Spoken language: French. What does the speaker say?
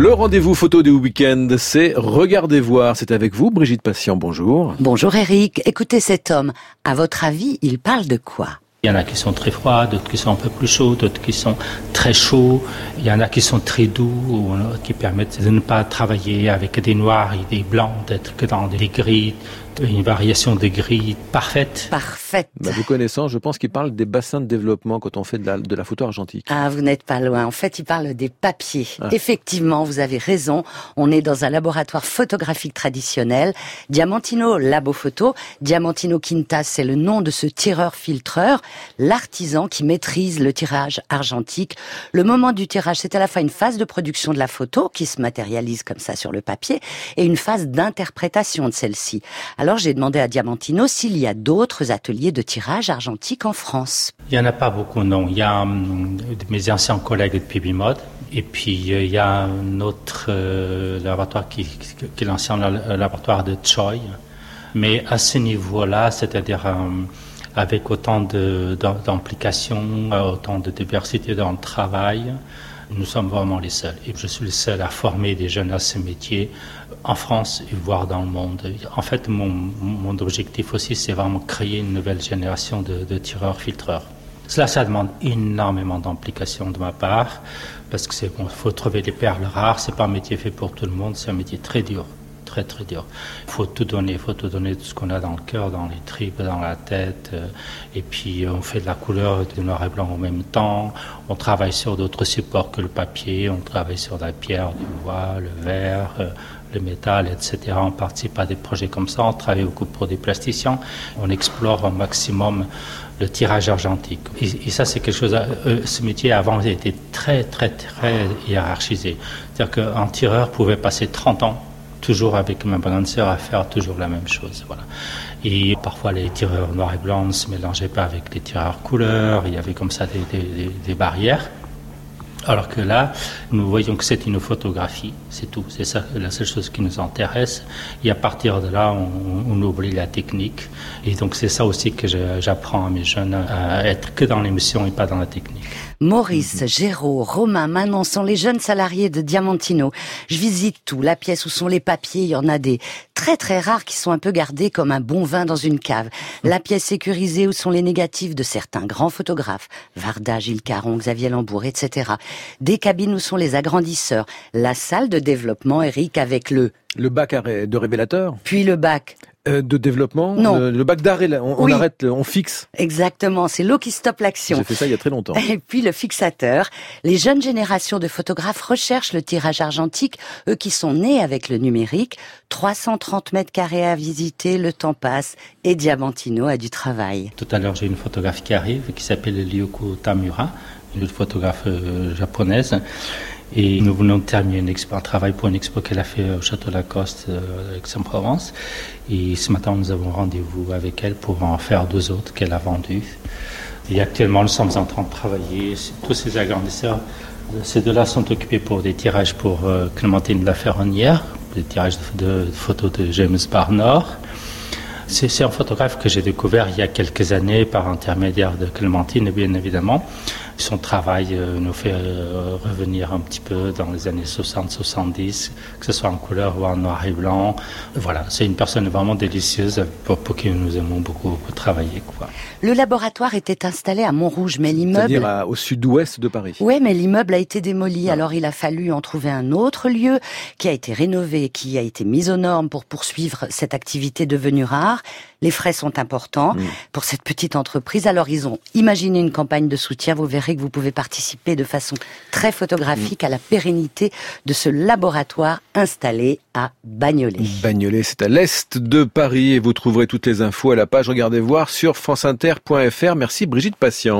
Le rendez-vous photo du week-end, c'est Regardez voir. C'est avec vous, Brigitte Patient. Bonjour. Bonjour Eric. Écoutez cet homme. À votre avis, il parle de quoi? Il y en a qui sont très froids, d'autres qui sont un peu plus chauds, d'autres qui sont très chauds. Il y en a qui sont très doux, qui permettent de ne pas travailler avec des noirs et des blancs, d'être que dans des gris, une variation de gris parfaite. Parfaite. Bah, vous connaissant, je pense qu'il parle des bassins de développement quand on fait de la, de la photo argentique. Ah, vous n'êtes pas loin. En fait, il parle des papiers. Ah. Effectivement, vous avez raison. On est dans un laboratoire photographique traditionnel. Diamantino Labo Photo. Diamantino Quintas, c'est le nom de ce tireur-filtreur, l'artisan qui maîtrise le tirage argentique. Le moment du tirage, c'est à la fois une phase de production de la photo qui se matérialise comme ça sur le papier et une phase d'interprétation de celle-ci. Alors j'ai demandé à Diamantino s'il y a d'autres ateliers de tirage argentique en France. Il n'y en a pas beaucoup, non. Il y a hum, mes anciens collègues de Pibimod. Et puis euh, il y a un autre euh, laboratoire qui, est l'ancien laboratoire de Choi. Mais à ce niveau-là, c'est-à-dire hum, avec autant d'implications, autant de diversité dans le travail, nous sommes vraiment les seuls. Et je suis le seul à former des jeunes à ce métier en France et voire dans le monde. En fait, mon, objectif aussi, c'est vraiment créer une nouvelle génération de, de tireurs-filtreurs. Cela, ça demande énormément d'implication de ma part, parce que c'est bon, faut trouver des perles rares. C'est pas un métier fait pour tout le monde. C'est un métier très dur très très dur. Il faut tout donner, il faut tout donner tout ce qu'on a dans le cœur, dans les tripes, dans la tête. Euh, et puis on fait de la couleur du noir et blanc en même temps. On travaille sur d'autres supports que le papier, on travaille sur la pierre, du bois, le verre, euh, le métal, etc. On participe à des projets comme ça, on travaille beaucoup pour des plasticiens, on explore au maximum le tirage argentique. Et, ça, c'est quelque chose, euh, ce métier avant était très, très, très hiérarchisé. C'est-à-dire qu'un tireur pouvait passer 30 ans toujours avec ma balanceur à faire toujours la même chose. Voilà. Et parfois les tireurs noirs et blancs ne se mélangeaient pas avec les tireurs couleurs, il y avait comme ça des barrières. Alors que là, nous voyons que c'est une photographie, c'est tout. C'est ça la seule chose qui nous intéresse. Et à partir de là, on, on oublie la technique. Et donc c'est ça aussi que j'apprends à mes jeunes à être que dans l'émission et pas dans la technique. Maurice, Géraud, Romain, Manon sont les jeunes salariés de Diamantino. Je visite tout, la pièce où sont les papiers, il y en a des très très rares qui sont un peu gardés comme un bon vin dans une cave. La pièce sécurisée où sont les négatifs de certains grands photographes, Varda, Gilles Caron, Xavier Lambourg, etc. Des cabines où sont les agrandisseurs. La salle de développement, Eric, avec le... Le bac de révélateur Puis le bac. Euh, de développement Non. Le, bac d'arrêt, on, arrête, on fixe. Exactement, c'est l'eau qui stoppe l'action. J'ai fait ça il y a très longtemps. Et puis le fixateur. Les jeunes générations de photographes recherchent le tirage argentique, eux qui sont nés avec le numérique. 330 mètres carrés à visiter, le temps passe, et Diamantino a du travail. Tout à l'heure, j'ai une photographe qui arrive, qui s'appelle Lyoko Tamura, une photographe euh, japonaise. Et nous venons de terminer un travail pour une expo qu'elle a fait au Château Lacoste, euh, Aix-en-Provence. Et ce matin, nous avons rendez-vous avec elle pour en faire deux autres qu'elle a vendues. Et actuellement, nous sommes en train de travailler. Tous ces agrandisseurs, ces deux-là sont occupés pour des tirages pour euh, Clémentine La Ferronnière, des tirages de, de photos de James Barnor. C'est un photographe que j'ai découvert il y a quelques années par intermédiaire de Clémentine, bien évidemment. Son travail euh, nous fait euh, revenir un petit peu dans les années 60-70, que ce soit en couleur ou en noir et blanc. Voilà, c'est une personne vraiment délicieuse pour, pour qui nous aimons beaucoup, beaucoup travailler. Quoi. Le laboratoire était installé à Montrouge, mais l'immeuble... C'est-à-dire au sud-ouest de Paris. Oui, mais l'immeuble a été démoli, ah. alors il a fallu en trouver un autre lieu qui a été rénové, qui a été mis aux normes pour poursuivre cette activité devenue rare. Les frais sont importants mm. pour cette petite entreprise, alors ils ont imaginé une campagne de soutien, vous verrez que vous pouvez participer de façon très photographique à la pérennité de ce laboratoire installé à Bagnolet. Bagnolet, c'est à l'est de Paris et vous trouverez toutes les infos à la page Regardez voir sur franceinter.fr. Merci Brigitte Patient.